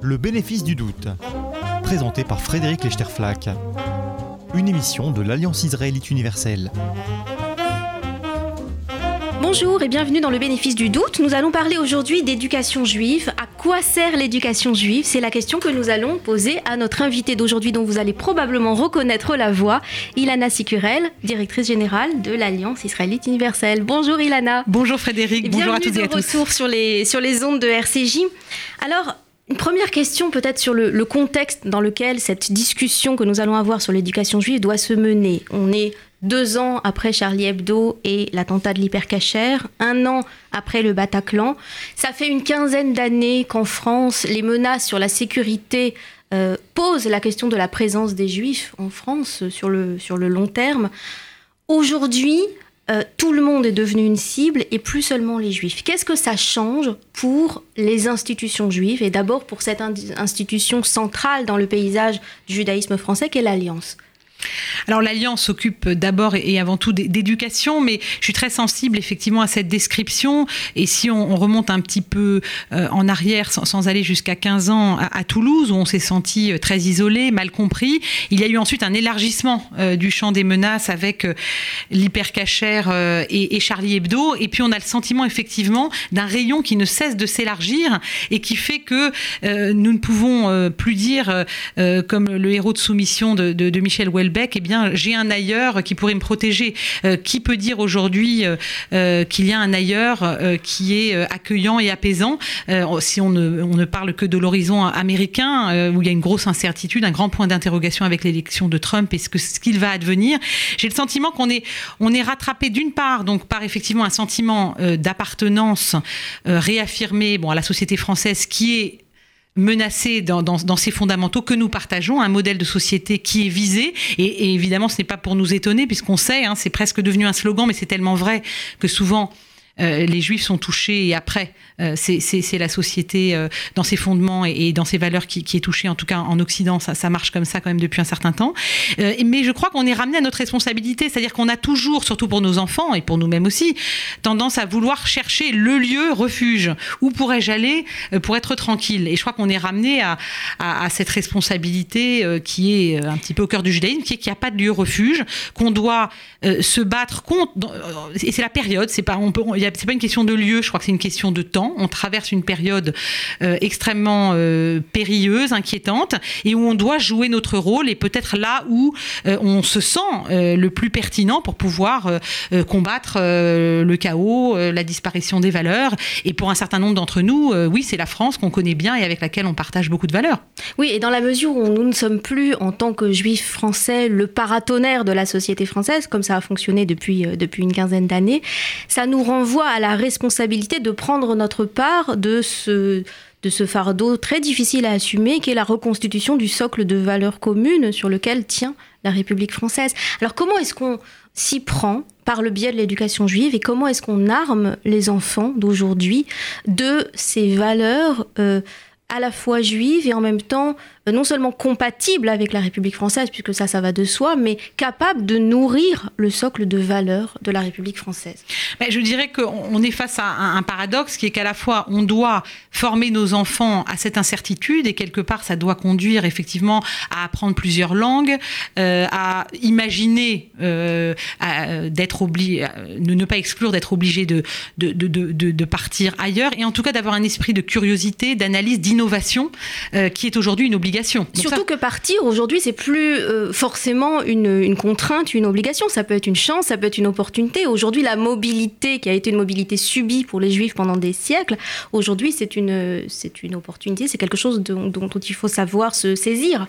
Le bénéfice du doute, présenté par Frédéric Lechterflack, une émission de l'Alliance israélite universelle. Bonjour et bienvenue dans le bénéfice du doute. Nous allons parler aujourd'hui d'éducation juive. Quoi sert l'éducation juive? C'est la question que nous allons poser à notre invité d'aujourd'hui dont vous allez probablement reconnaître la voix, Ilana Sikurel, directrice générale de l'Alliance israélite universelle. Bonjour Ilana. Bonjour Frédéric, bonjour à tous et à tous. retour sur les, sur les ondes de RCJ. Alors, une première question peut-être sur le, le, contexte dans lequel cette discussion que nous allons avoir sur l'éducation juive doit se mener. On est deux ans après Charlie Hebdo et l'attentat de l'hypercachère, un an après le Bataclan. Ça fait une quinzaine d'années qu'en France, les menaces sur la sécurité euh, posent la question de la présence des juifs en France sur le, sur le long terme. Aujourd'hui, euh, tout le monde est devenu une cible et plus seulement les juifs. Qu'est-ce que ça change pour les institutions juives et d'abord pour cette institution centrale dans le paysage du judaïsme français qu'est l'Alliance? Alors l'Alliance s'occupe d'abord et avant tout d'éducation, mais je suis très sensible effectivement à cette description. Et si on, remonte un petit peu euh, en arrière, sans, aller jusqu'à 15 ans, à, Toulouse, où on s'est senti euh, très isolé, mal compris, il y a eu ensuite un élargissement euh, du champ des menaces avec l'hypercachère et, Charlie Hebdo. Et puis on a le sentiment effectivement d'un rayon qui ne cesse de s'élargir et qui fait que nous ne pouvons plus dire, comme le héros de soumission de Michel Houellebecq, eh bien, j'ai un ailleurs qui pourrait me protéger. Euh, qui peut dire aujourd'hui euh, euh, qu'il y a un ailleurs qui est accueillant et apaisant? Si on ne, parle que de l'horizon américain, où il y a une grosse incertitude, un grand point d'interrogation avec l'élection de Trump et ce qu'il ce va advenir, j'ai le sentiment qu'on est, on est rattrapé d'une part donc par effectivement un sentiment d'appartenance réaffirmé bon, à la société française qui est menacé dans, dans, ces fondamentaux que nous partageons, un modèle de société qui est visé. Et, et évidemment, ce n'est pas pour nous étonner, puisqu'on sait, hein, c'est presque devenu un slogan, mais c'est tellement vrai que souvent les juifs sont touchés et après, euh, c'est la société euh, dans ses fondements et, dans ses valeurs qui, est touchée, en tout cas en Occident, ça, marche comme ça quand même depuis un certain temps. mais je crois qu'on est ramené à notre responsabilité, c'est-à-dire qu'on a toujours, surtout pour nos enfants et pour nous-mêmes aussi, tendance à vouloir chercher le lieu refuge. Où pourrais-je aller pour être tranquille Et je crois qu'on est ramené à, cette responsabilité qui est un petit peu au cœur du judaïsme, qui est qu'il n'y a pas de lieu refuge, qu'on doit se battre contre. Et c'est la période, c'est pas, c'est pas une question de lieu, je crois que c'est une question de temps. On traverse une période euh, extrêmement euh, périlleuse, inquiétante, et où on doit jouer notre rôle, et peut-être là où euh, on se sent euh, le plus pertinent pour pouvoir euh, euh, combattre le chaos, la disparition des valeurs. Et pour un certain nombre d'entre nous, oui, c'est la France qu'on connaît bien et avec laquelle on partage beaucoup de valeurs. Oui, et dans la mesure où nous ne sommes plus, en tant que juifs français, le paratonnerre de la société française, comme ça a fonctionné depuis, depuis une quinzaine d'années, ça nous renvoie à la responsabilité de prendre notre part de ce, de ce fardeau très difficile à assumer, qui est la reconstitution du socle de valeurs communes sur lequel tient la République française. Alors comment est-ce qu'on s'y prend par le biais de l'éducation juive et comment est-ce qu'on arme les enfants d'aujourd'hui de ces valeurs euh, à la fois juives et en même temps non seulement compatible avec la République française, puisque ça, ça va de soi, mais capable de nourrir le socle de valeurs de la République française. Je dirais qu'on est face à un paradoxe qui est qu'à la fois on doit former nos enfants à cette incertitude et quelque part ça doit conduire effectivement à apprendre plusieurs langues, euh, à imaginer euh, d'être obligé, ne, pas exclure d'être obligé de partir ailleurs et en tout cas d'avoir un esprit de curiosité, d'analyse, d'innovation euh, qui est aujourd'hui une obligation obligation. Donc Surtout ça... que partir aujourd'hui, c'est plus euh, forcément une, une, contrainte, une obligation. Ça peut être une chance, ça peut être une opportunité. Aujourd'hui, la mobilité, qui a été une mobilité subie pour les Juifs pendant des siècles, aujourd'hui, c'est une, c'est une opportunité, c'est quelque chose dont, dont, il faut savoir se saisir.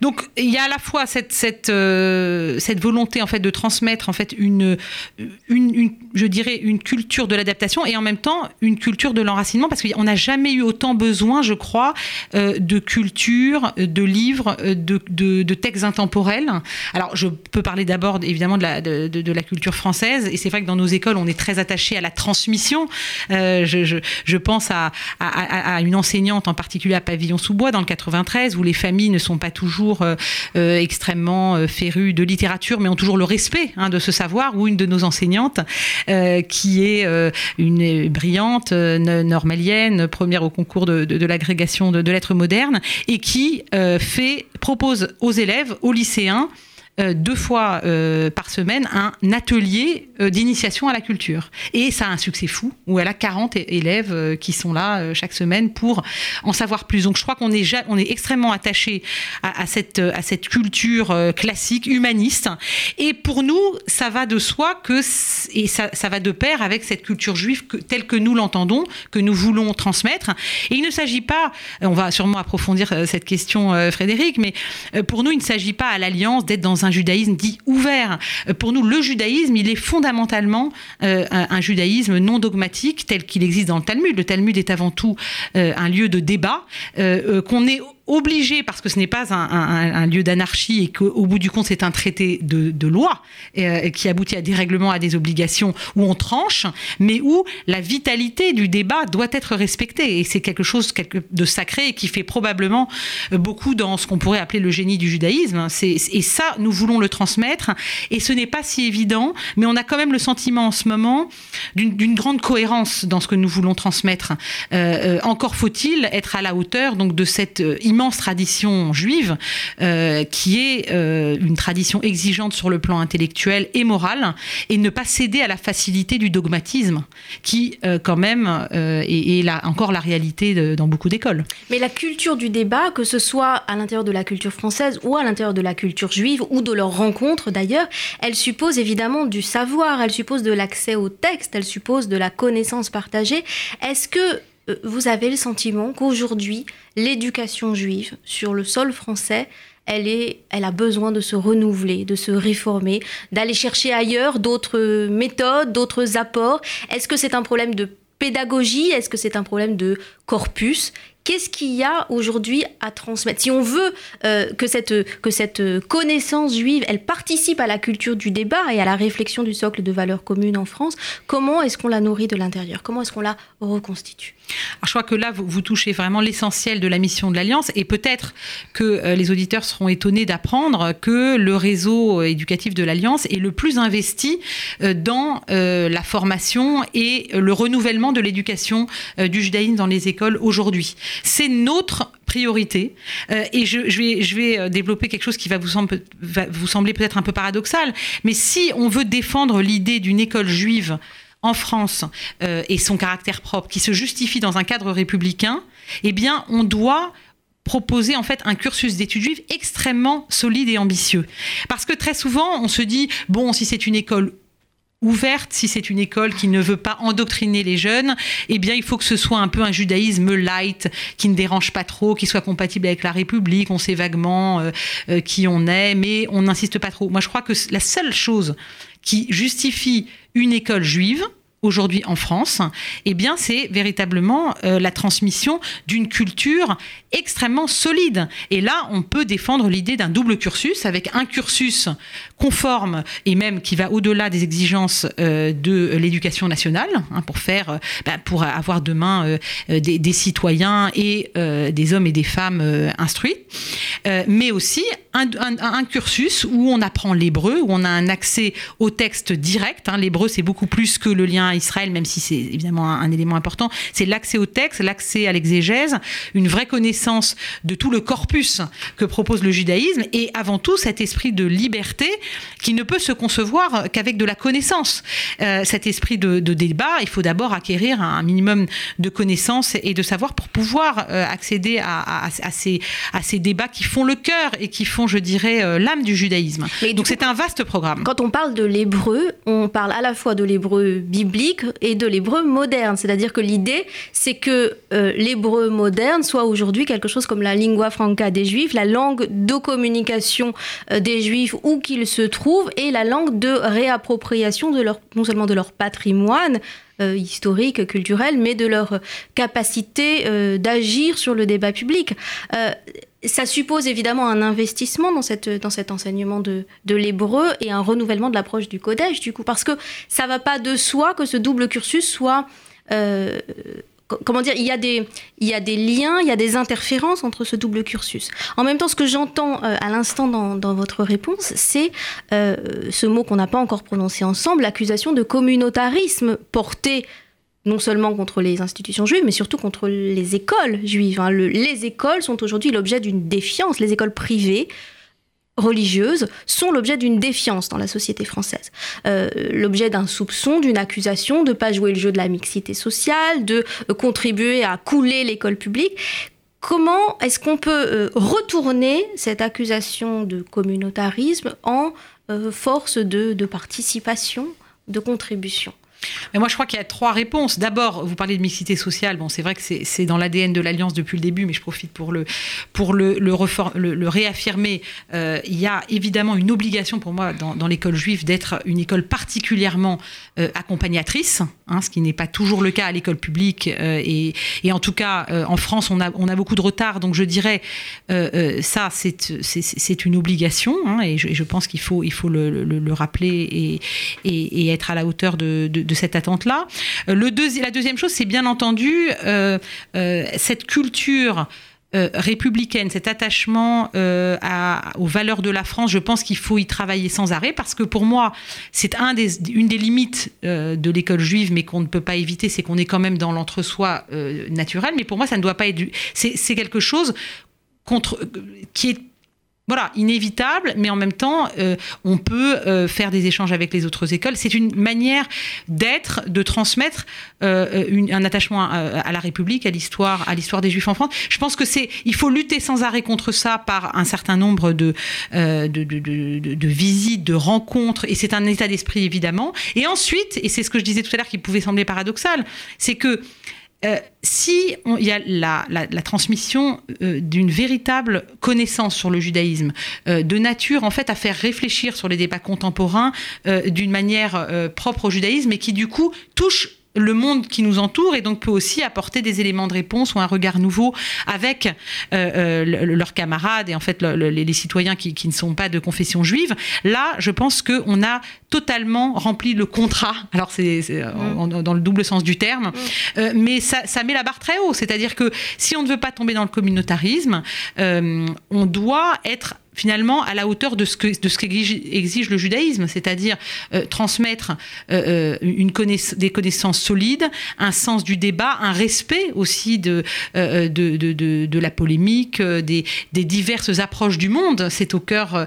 Donc il y a à la fois cette, euh, volonté en fait de transmettre en fait une, je dirais une culture de l'adaptation et en même temps une culture de l'enracinement parce qu'on n'a jamais eu autant besoin je crois, de culture, de livres, de, de, textes intemporels. Alors, je peux parler d'abord, évidemment, de la, culture française. Et c'est vrai que dans nos écoles, on est très attaché à la transmission. je, pense à, à, à, une enseignante en particulier à Pavillon-sous-Bois dans le 93, où les familles ne sont pas toujours extrêmement férues de littérature, mais ont toujours le respect hein, de ce savoir, ou une de nos enseignantes, qui est une brillante normalienne, première au concours de, l'agrégation de, de lettres modernes, et qui euh, fait, propose aux élèves, aux lycéens, euh, deux fois euh, par semaine un atelier euh, d'initiation à la culture. Et ça a un succès fou, où elle a 40 élèves qui sont là chaque semaine pour en savoir plus. Donc je crois qu'on est, extrêmement attaché à cette culture classique, humaniste. Et pour nous, ça va de soi que, et ça, ça va de pair avec cette culture juive telle que nous l'entendons, que nous voulons transmettre. Et il ne s'agit pas, on va sûrement approfondir cette question, Frédéric, mais pour nous, il ne s'agit pas à l'Alliance d'être dans un judaïsme dit ouvert. Euh, pour nous, le judaïsme, il est fondamentalement euh, un, judaïsme non dogmatique tel qu'il existe dans le Talmud. Le Talmud est avant tout euh, un lieu de débat qu'on est obligé, parce que ce n'est pas un, lieu d'anarchie et qu'au bout du compte, c'est un traité de, loi euh, qui aboutit à des règlements, à des obligations où on tranche, mais où la vitalité du débat doit être respectée. Et c'est quelque chose de sacré qui fait probablement beaucoup dans ce qu'on pourrait appeler le génie du judaïsme. Et ça, nous voulons le transmettre. Et ce n'est pas si évident, mais on a quand même le sentiment en ce moment d'une grande cohérence dans ce que nous voulons transmettre. Euh, euh, encore faut-il être à la hauteur donc de cette immense tradition juive, euh, qui est euh, une tradition exigeante sur le plan intellectuel et moral, et ne pas céder à la facilité du dogmatisme, qui euh, quand même est, là, encore la réalité dans beaucoup d'écoles. Mais la culture du débat, que ce soit à l'intérieur de la culture française ou à l'intérieur de la culture juive, ou de leurs rencontres d'ailleurs, elle suppose évidemment du savoir, elle suppose de l'accès au texte, elle suppose de la connaissance partagée. Est-ce que vous avez le sentiment qu'aujourd'hui, l'éducation juive sur le sol français, elle, est, elle a besoin de se renouveler, de se réformer, d'aller chercher ailleurs d'autres méthodes, d'autres apports. Est-ce que c'est un problème de pédagogie? Est-ce que c'est un problème de corpus? Qu'est-ce qu'il y a aujourd'hui à transmettre? Si on veut euh, que, cette, que cette connaissance juive, elle participe à la culture du débat et à la réflexion du socle de valeurs communes en France, comment est-ce qu'on la nourrit de l'intérieur? Comment est-ce qu'on la reconstitue? Alors, Je crois que là, vous, touchez vraiment l'essentiel de la mission de l'Alliance et peut-être que euh, les auditeurs seront étonnés d'apprendre que le réseau éducatif de l'Alliance est le plus investi euh, dans la formation et le renouvellement de l'éducation du judaïsme dans les écoles aujourd'hui. C'est notre priorité. Euh, et je, vais, euh, développer quelque chose qui va vous, vous sembler peut-être un peu paradoxal, mais si on veut défendre l'idée d'une école juive en France euh, et son caractère propre, qui se justifie dans un cadre républicain, eh bien, on doit proposer en fait un cursus d'études juives extrêmement solide et ambitieux. Parce que très souvent, on se dit, bon, si c'est une école ouverte, si c'est une école qui ne veut pas endoctriner les jeunes, eh bien il faut que ce soit un peu un judaïsme light, qui ne dérange pas trop, qui soit compatible avec la République, on sait vaguement euh, euh, qui on est, mais on n'insiste pas trop. Moi je crois que la seule chose qui justifie une école juive, aujourd'hui en France, eh bien, c'est véritablement euh, la transmission d'une culture extrêmement solide. Et là, on peut défendre l'idée d'un double cursus avec un cursus conforme et même qui va au-delà des exigences euh, de l'éducation nationale hein, pour faire, euh, bah, pour avoir demain des, citoyens et des hommes et des femmes instruits, mais aussi un, cursus où on apprend l'hébreu, où on a un accès au texte direct. Hein. L'hébreu, c'est beaucoup plus que le lien Israël, même si c'est évidemment un, élément important, c'est l'accès au texte, l'accès à l'exégèse, une vraie connaissance de tout le corpus que propose le judaïsme, et avant tout cet esprit de liberté qui ne peut se concevoir qu'avec de la connaissance. Euh, cet esprit de, débat, il faut d'abord acquérir un minimum de connaissances et de savoir pour pouvoir euh, accéder à, ces, à ces débats qui font le cœur et qui font, je dirais, euh, l'âme du judaïsme. Donc c'est un vaste programme. Quand on parle de l'hébreu, on parle à la fois de l'hébreu biblique, et de l'hébreu moderne. C'est-à-dire que l'idée, c'est que euh, l'hébreu moderne soit aujourd'hui quelque chose comme la lingua franca des juifs, la langue de communication euh, des juifs où qu'ils se trouvent et la langue de réappropriation de leur, non seulement de leur patrimoine, historiques, culturelles, mais de leur capacité d'agir sur le débat public ça suppose évidemment un investissement dans, cette, dans cet enseignement de, de l'hébreu et un renouvellement de l'approche du codège, du coup, parce que ça va pas de soi que ce double cursus soit. Euh, comment dire, il y, a des, il y a des liens, il y a des interférences entre ce double cursus. En même temps, ce que j'entends euh, à l'instant dans, dans, votre réponse, c'est euh, ce mot qu'on n'a pas encore prononcé ensemble, l'accusation de communautarisme porté non seulement contre les institutions juives, mais surtout contre les écoles juives. Hein. les écoles sont aujourd'hui l'objet d'une défiance. Les écoles privées religieuses sont l'objet d'une défiance dans la société française, euh, l'objet d'un soupçon, d'une accusation de ne pas jouer le jeu de la mixité sociale, de contribuer à couler l'école publique. Comment est-ce qu'on peut euh, retourner cette accusation de communautarisme en euh, force de participation, de contribution? Mais moi, je crois qu'il y a trois réponses. D'abord, vous parlez de mixité sociale. Bon, c'est vrai que c'est dans l'ADN de l'Alliance depuis le début, mais je profite pour le, pour le, le, réaffirmer. Euh, il y a évidemment une obligation pour moi dans, l'école juive d'être une école particulièrement euh, accompagnatrice, hein, ce qui n'est pas toujours le cas à l'école publique. Euh, et, et, en tout cas, en France, on a, on a beaucoup de retard. Donc je dirais, ça, c'est une obligation. Hein, et, je, pense qu'il faut, il faut le, rappeler et, et, être à la hauteur de de cette attente-là. Euh, le la deuxième chose, c'est bien entendu euh, euh, cette culture républicaine, cet attachement aux valeurs de la France, je pense qu'il faut y travailler sans arrêt parce que pour moi, c'est un une des limites de l'école juive, mais qu'on ne peut pas éviter, c'est qu'on est quand même dans l'entre-soi naturel. Mais pour moi, ça ne doit pas être. C'est quelque chose contre, qui est voilà, inévitable, mais en même temps, euh, on peut euh, faire des échanges avec les autres écoles. C'est une manière d'être, de transmettre euh, un attachement à, la République, à l'histoire, à l'histoire des Juifs en France. Je pense que c'est, il faut lutter sans arrêt contre ça par un certain nombre de, visites, de rencontres, et c'est un état d'esprit évidemment. Et ensuite, et c'est ce que je disais tout à l'heure qui pouvait sembler paradoxal, c'est que euh, si il y a la, transmission euh, d'une véritable connaissance sur le judaïsme, euh, de nature en fait à faire réfléchir sur les débats contemporains d'une manière propre au judaïsme et qui du coup touche le monde qui nous entoure et donc peut aussi apporter des éléments de réponse ou un regard nouveau avec euh, euh, leurs camarades et en fait les, citoyens qui, ne sont pas de confession juive. Là, je pense qu'on a totalement rempli le contrat. Alors c'est mm. dans le double sens du terme, mm. euh, mais ça, met la barre très haut. C'est-à-dire que si on ne veut pas tomber dans le communautarisme, on doit être finalement à la hauteur de ce que de ce qu'exige le judaïsme, c'est-à-dire euh, transmettre euh, euh, des connaissances solides, un sens du débat, un respect aussi de la polémique, des, diverses approches du monde. C'est au cœur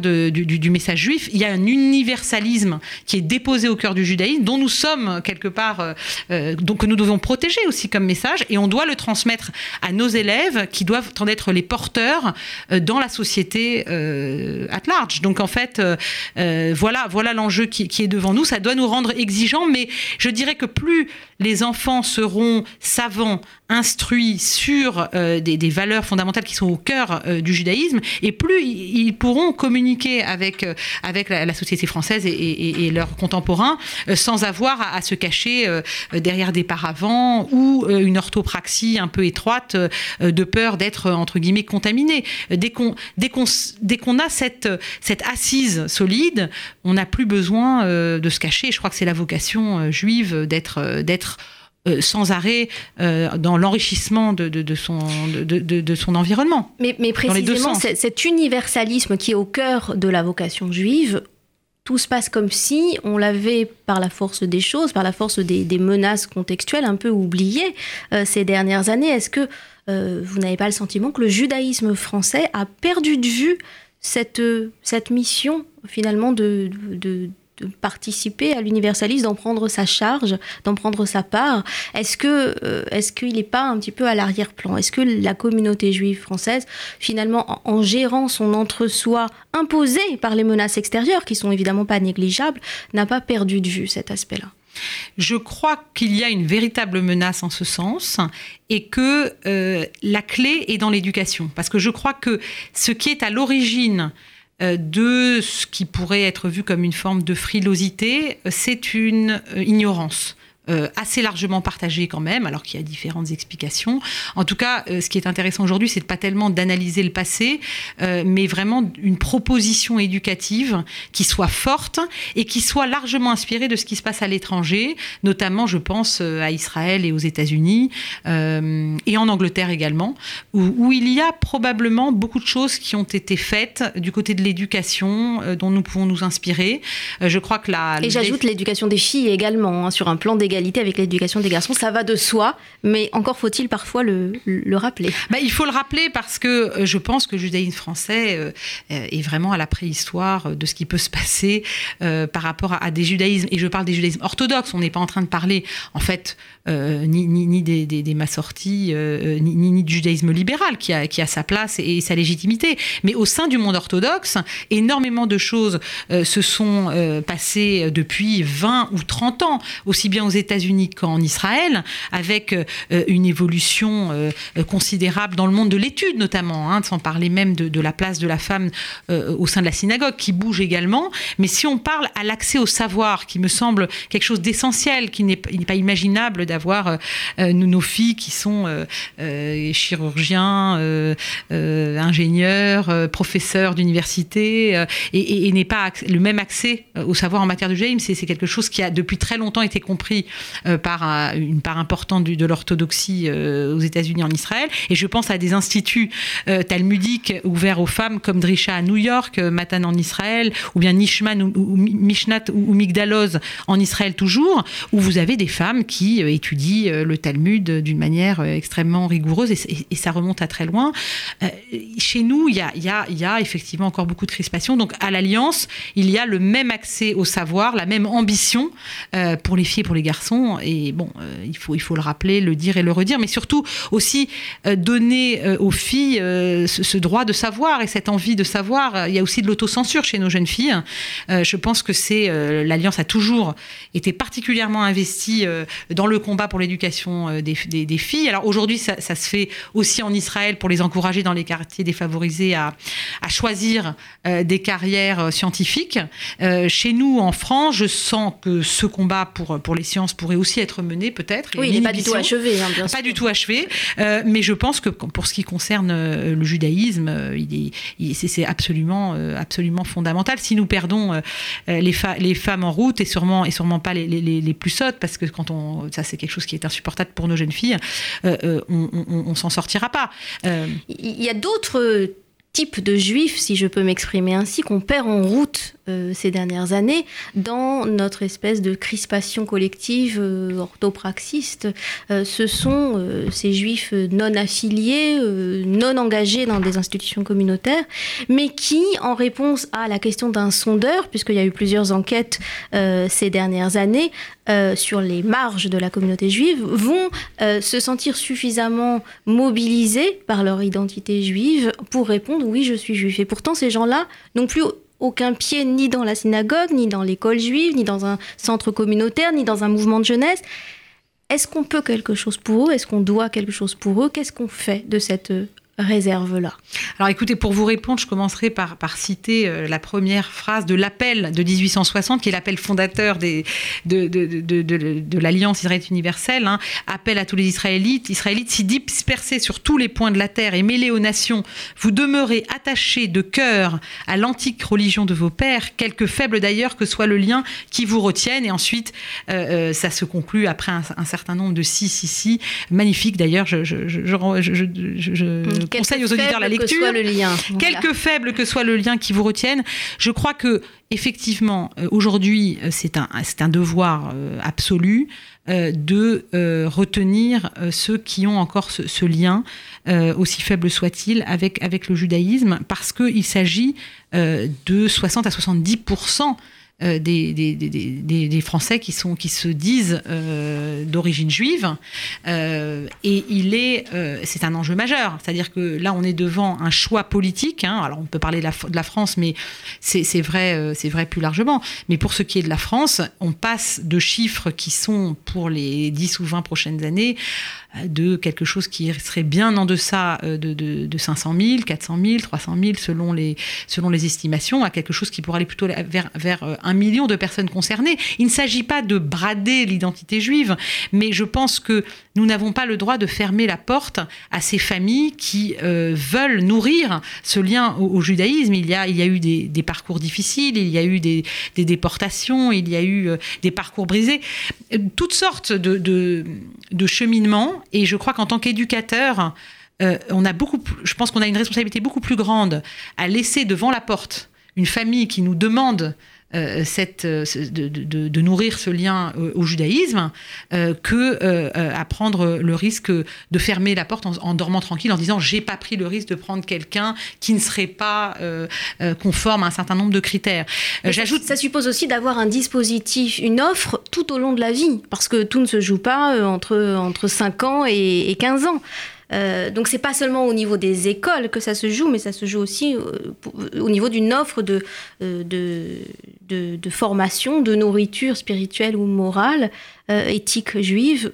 du, message juif. Il y a un universalisme qui est déposé au cœur du judaïsme, dont nous sommes quelque part, donc que nous devons protéger aussi comme message, et on doit le transmettre à nos élèves qui doivent en être les porteurs dans la société euh, at large. Donc en fait, euh, euh, voilà, voilà l'enjeu qui, est devant nous. Ça doit nous rendre exigeants, mais je dirais que plus les enfants seront savants, instruits sur des, valeurs fondamentales qui sont au cœur du judaïsme, et plus ils, pourront communiquer avec, avec la, société française et, leurs contemporains sans avoir à, se cacher derrière des paravents ou une orthopraxie un peu étroite de peur d'être entre guillemets contaminé. Dès qu'on qu'on a cette, cette assise solide, on n'a plus besoin euh, de se cacher. Je crois que c'est la vocation euh, juive d'être euh, sans arrêt dans l'enrichissement de, de, son, de, son environnement. Mais, mais précisément, cet universalisme qui est au cœur de la vocation juive, tout se passe comme si on l'avait, par la force des choses, par la force des, menaces contextuelles, un peu oublié ces dernières années. Est-ce que euh, vous n'avez pas le sentiment que le judaïsme français a perdu de vue cette, cette mission finalement de, participer à l'universalisme, d'en prendre sa charge, d'en prendre sa part. Est-ce que euh, est-ce qu'il n'est pas un petit peu à l'arrière-plan? Est-ce que la communauté juive française, finalement, en, gérant son entre-soi imposé par les menaces extérieures, qui sont évidemment pas négligeables, n'a pas perdu de vue cet aspect-là? Je crois qu'il y a une véritable menace en ce sens et que euh, la clé est dans l'éducation. Parce que je crois que ce qui est à l'origine de ce qui pourrait être vu comme une forme de frilosité, c'est une euh, ignorance euh, assez largement partagé quand même, alors qu'il y a différentes explications. En tout cas, euh, ce qui est intéressant aujourd'hui, c'est pas tellement d'analyser le passé, euh, mais vraiment une proposition éducative qui soit forte et qui soit largement inspirée de ce qui se passe à l'étranger, notamment, je pense, à Israël et aux États-Unis et en Angleterre également, où, où, il y a probablement beaucoup de choses qui ont été faites du côté de l'éducation dont nous pouvons nous inspirer. je crois que la et j'ajoute l'éducation des filles également hein, sur un plan d'égalité avec l'éducation des garçons, ça va de soi, mais encore faut-il parfois le, rappeler. Bah, il faut le rappeler parce que euh, je pense que le judaïsme français euh, est vraiment à la préhistoire de ce qui peut se passer euh, par rapport à, des judaïsmes. Et je parle des judaïsmes orthodoxes, on n'est pas en train de parler en fait ni, des, des, des massortis, ni, ni, du judaïsme libéral qui a, qui a sa place et, sa légitimité. Mais au sein du monde orthodoxe, énormément de choses se sont passées depuis 20 ou 30 ans, aussi bien aux États-Unis qu'en Israël, avec euh, une évolution euh, considérable dans le monde de l'étude notamment, hein, sans parler même de, la place de la femme euh, au sein de la synagogue, qui bouge également. Mais si on parle à l'accès au savoir, qui me semble quelque chose d'essentiel, qui n'est pas imaginable d'avoir nos filles qui sont chirurgiens, ingénieurs, professeurs d'université, et, et n'est pas le même accès au savoir en matière de James, c'est quelque chose qui a depuis très longtemps été compris par une part importante de, l'orthodoxie euh, aux États-Unis en Israël. Et je pense à des instituts euh, talmudiques ouverts aux femmes comme Drisha à New York, Matan en Israël, ou bien Nishman ou, Mishnat ou, Migdaloz en Israël toujours, où vous avez des femmes qui étudient le Talmud d'une manière extrêmement rigoureuse et, ça remonte à très loin. chez nous, il y, a, y a, effectivement encore beaucoup de crispation. Donc à l'Alliance, il y a le même accès au savoir, la même ambition pour les filles et pour les garçons et bon, euh, il, faut, le rappeler, le dire et le redire, mais surtout aussi euh, donner euh, aux filles ce, droit de savoir et cette envie de savoir. Il y a aussi de l'autocensure chez nos jeunes filles. je pense que c'est l'Alliance a toujours été particulièrement investie dans le combat pour l'éducation des, filles. Alors aujourd'hui, ça, se fait aussi en Israël pour les encourager dans les quartiers défavorisés à, choisir des carrières scientifiques. chez nous, en France, je sens que ce combat pour les sciences pourrait aussi être menée, peut-être. Oui, il n'est pas du tout achevé, hein, bien Pas du tout achevé, euh, mais je pense que pour ce qui concerne euh, le judaïsme, euh, il c'est absolument, absolument fondamental. Si nous perdons les, les, femmes en route, et sûrement, et sûrement pas les, les, les, plus sottes, parce que quand on, ça c'est quelque chose qui est insupportable pour nos jeunes filles, on, on, on s'en sortira pas. Il y a d'autres type de juifs, si je peux m'exprimer ainsi, qu'on perd en route euh, ces dernières années dans notre espèce de crispation collective euh, orthopraxiste. Euh, ce sont ces juifs non affiliés, non engagés dans des institutions communautaires, mais qui, en réponse à la question d'un sondeur, puisqu'il y a eu plusieurs enquêtes ces dernières années, sur les marges de la communauté juive vont se sentir suffisamment mobilisés par leur identité juive pour répondre oui, je suis juif. Et pourtant, ces gens-là n'ont plus aucun pied ni dans la synagogue, ni dans l'école juive, ni dans un centre communautaire, ni dans un mouvement de jeunesse. Est-ce qu'on peut quelque chose pour eux? Est-ce qu'on doit quelque chose pour eux? Qu'est-ce qu'on fait de cette réserve-là Alors écoutez, pour vous répondre, je commencerai par, par citer euh, la première phrase de l'appel de 1860, qui est l'appel fondateur des, de, de, de, de l'Alliance israélite universelle. Hein. Appel à tous les Israélites. Israélites, si dispersés sur tous les points de la terre et mêlés aux nations, vous demeurez attachés de cœur à l'antique religion de vos pères, quelque faible d'ailleurs que soit le lien qui vous retienne. Et ensuite, euh, euh, ça se conclut après un, certain nombre de si, si, si. Magnifique d'ailleurs, je, je, je, je conseille aux auditeurs la lecture. le lien. Quelque faible que soit le lien qui vous retienne, je crois que effectivement euh, aujourd'hui euh, c'est un c'est un devoir euh, absolu de retenir ceux qui ont encore ce, lien, aussi faible soit-il, avec, avec le judaïsme, parce qu'il s'agit de 60 à 70 euh, des, des, Français qui, sont, qui se disent euh, d'origine juive. Euh, et il est, c'est un enjeu majeur. C'est-à-dire que là, on est devant un choix politique. Hein. Alors, on peut parler de la, France, mais c'est vrai, c'est vrai plus largement. Mais pour ce qui est de la France, on passe de chiffres qui sont pour les 10 ou 20 prochaines années de quelque chose qui serait bien en deçà de, de, de 500 000, 400 000, 300 000 selon les, selon les estimations, à quelque chose qui pourrait aller plutôt vers, vers 1 un million de personnes concernées. Il ne s'agit pas de brader l'identité juive, mais je pense que nous n'avons pas le droit de fermer la porte à ces familles qui euh, veulent nourrir ce lien au, judaïsme. Il y, a, il y a eu des, parcours difficiles, il y a eu des, déportations, il y a eu euh, des parcours brisés, toutes sortes de, de, cheminements. Et je crois qu'en tant qu'éducateur, euh, on a beaucoup, je pense qu'on a une responsabilité beaucoup plus grande à laisser devant la porte une famille qui nous demande euh, cette, euh, de, nourrir ce lien euh, au judaïsme que à prendre le risque de fermer la porte en, dormant tranquille en disant j'ai pas pris le risque de prendre quelqu'un qui ne serait pas conforme à un certain nombre de critères. J'ajoute ça, suppose aussi d'avoir un dispositif, une offre tout au long de la vie parce que tout ne se joue pas entre entre 5 ans et, et 15 ans. Euh, donc c'est pas seulement au niveau des écoles que ça se joue, mais ça se joue aussi euh, au niveau d'une offre euh, de, formation, de nourriture spirituelle ou morale, éthique juive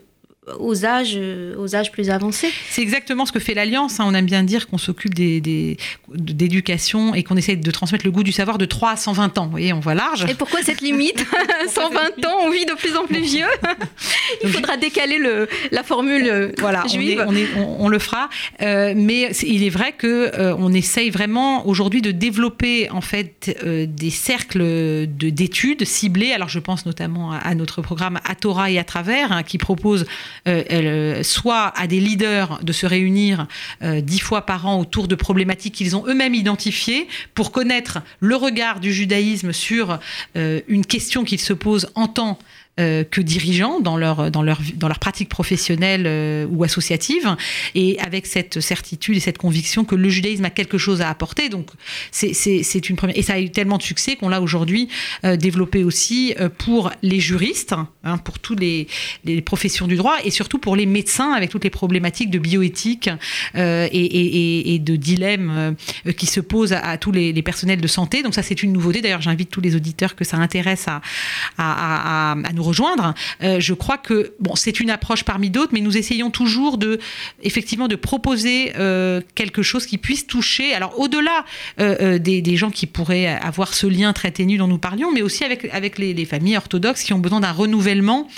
aux âges, euh, aux âges plus avancés. C'est exactement ce que fait l'Alliance. Hein. On aime bien dire qu'on s'occupe d'éducation des, et qu'on essaie de transmettre le goût du savoir de 3 à 120 ans. Vous voyez, on voit large. Et pourquoi cette limite 120 ans, on vit de plus en plus vieux. Il faudra décaler le, la formule euh, voilà, juive. On, on, le fera. Euh, mais il est vrai qu'on on essaye vraiment aujourd'hui de développer en fait des cercles d'études ciblés. Alors je pense notamment à, notre programme À Torah et à travers, hein, qui propose euh, euh, soit à des leaders de se réunir euh, dix fois par an autour de problématiques qu'ils ont eux-mêmes identifiées pour connaître le regard du judaïsme sur une question qu'ils se posent en tant euh, que dirigeants dans leur, dans leur, dans leur pratique professionnelle euh, ou associative, et avec cette certitude et cette conviction que le judaïsme a quelque chose à apporter. Donc, c'est une première. Et ça a eu tellement de succès qu'on l'a aujourd'hui euh, développé aussi pour les juristes, hein, pour tous les, les, professions du droit, et surtout pour les médecins, avec toutes les problématiques de bioéthique et, et, de dilemmes qui se posent à, tous les, les, personnels de santé. Donc, ça, c'est une nouveauté. D'ailleurs, j'invite tous les auditeurs que ça intéresse à, à, à, à nous rejoindre. Euh, je crois que bon, c'est une approche parmi d'autres, mais nous essayons toujours de, effectivement, de proposer euh, quelque chose qui puisse toucher. Alors au-delà euh, des, gens qui pourraient avoir ce lien très ténu dont nous parlions, mais aussi avec avec les, les familles orthodoxes qui ont besoin d'un renouvellement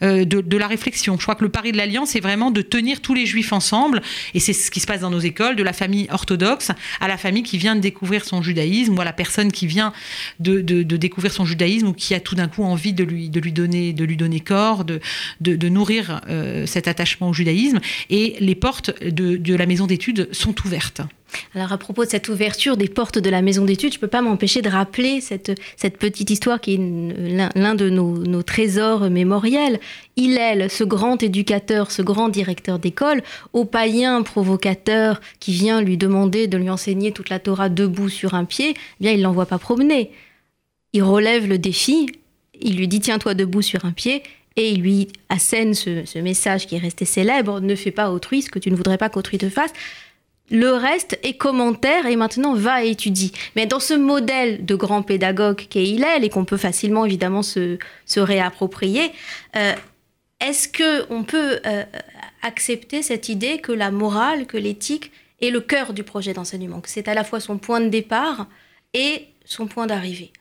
de, la réflexion. Je crois que le pari de l'alliance c'est vraiment de tenir tous les juifs ensemble, et c'est ce qui se passe dans nos écoles, de la famille orthodoxe à la famille qui vient de découvrir son judaïsme, ou à la personne qui vient de, de, de découvrir son judaïsme ou qui a tout d'un coup envie de lui de lui donner de lui donner corps, de, de, nourrir euh, cet attachement au judaïsme. Et les portes de, de la maison d'études sont ouvertes. Alors à propos de cette ouverture des portes de la maison d'études, je ne peux pas m'empêcher de rappeler cette, cette, petite histoire qui est l'un de nos, nos, trésors mémoriels. Hillel, ce grand éducateur, ce grand directeur d'école, au païen provocateur qui vient lui demander de lui enseigner toute la Torah debout sur un pied, eh bien il l'envoie pas promener. Il relève le défi il lui dit tiens-toi debout sur un pied et il lui assène ce, message qui est resté célèbre ne fais pas autrui ce que tu ne voudrais pas qu'autrui te fasse. Le reste est commentaire et maintenant va et étudie. Mais dans ce modèle de grand pédagogue qu'est Hillel et qu'on peut facilement évidemment se, réapproprier, euh, est-ce que on peut euh, accepter cette idée que la morale, que l'éthique est le cœur du projet d'enseignement, que c'est à la fois son point de départ et son point d'arrivée?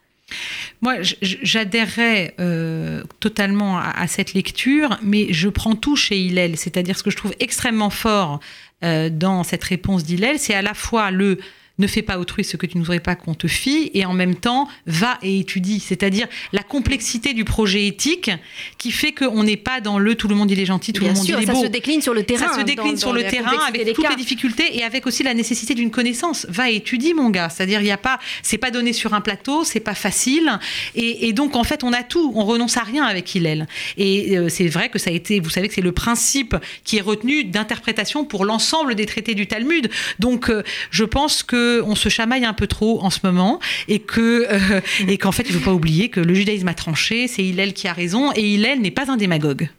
Moi, j'adhérerais euh, totalement à, cette lecture, mais je prends tout chez Hillel. C'est-à-dire ce que je trouve extrêmement fort euh, dans cette réponse d'Hillel, c'est à la fois le ne fais pas autrui ce que tu ne voudrais pas qu'on te fie, et en même temps, va et étudie. C'est-à-dire la complexité du projet éthique qui fait qu'on n'est pas dans le tout le monde il est gentil, tout le monde il est beau. Ça se décline sur le terrain. Ça se décline sur le terrain avec toutes les difficultés et avec aussi la nécessité d'une connaissance. Va et étudie, mon gars. C'est-à-dire, il y a pas, c'est pas donné sur un plateau, c'est pas facile. Et, donc, en fait, on a tout. On renonce à rien avec Hillel. Et euh, c'est vrai que ça a été, vous savez que c'est le principe qui est retenu d'interprétation pour l'ensemble des traités du Talmud. Donc, euh, je pense que on se chamaille un peu trop en ce moment et que euh, et qu'en fait il ne faut pas oublier que le judaïsme a tranché, c'est Hillel qui a raison et Hillel n'est pas un démagogue.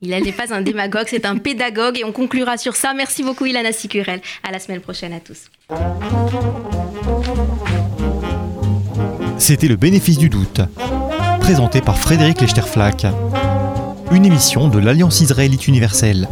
Hillel n'est pas un démagogue, c'est un pédagogue et on conclura sur ça. Merci beaucoup Ilana Sicurel. À la semaine prochaine à tous. C'était le bénéfice du doute, présenté par Frédéric Lechterflack, une émission de l'Alliance israélite universelle.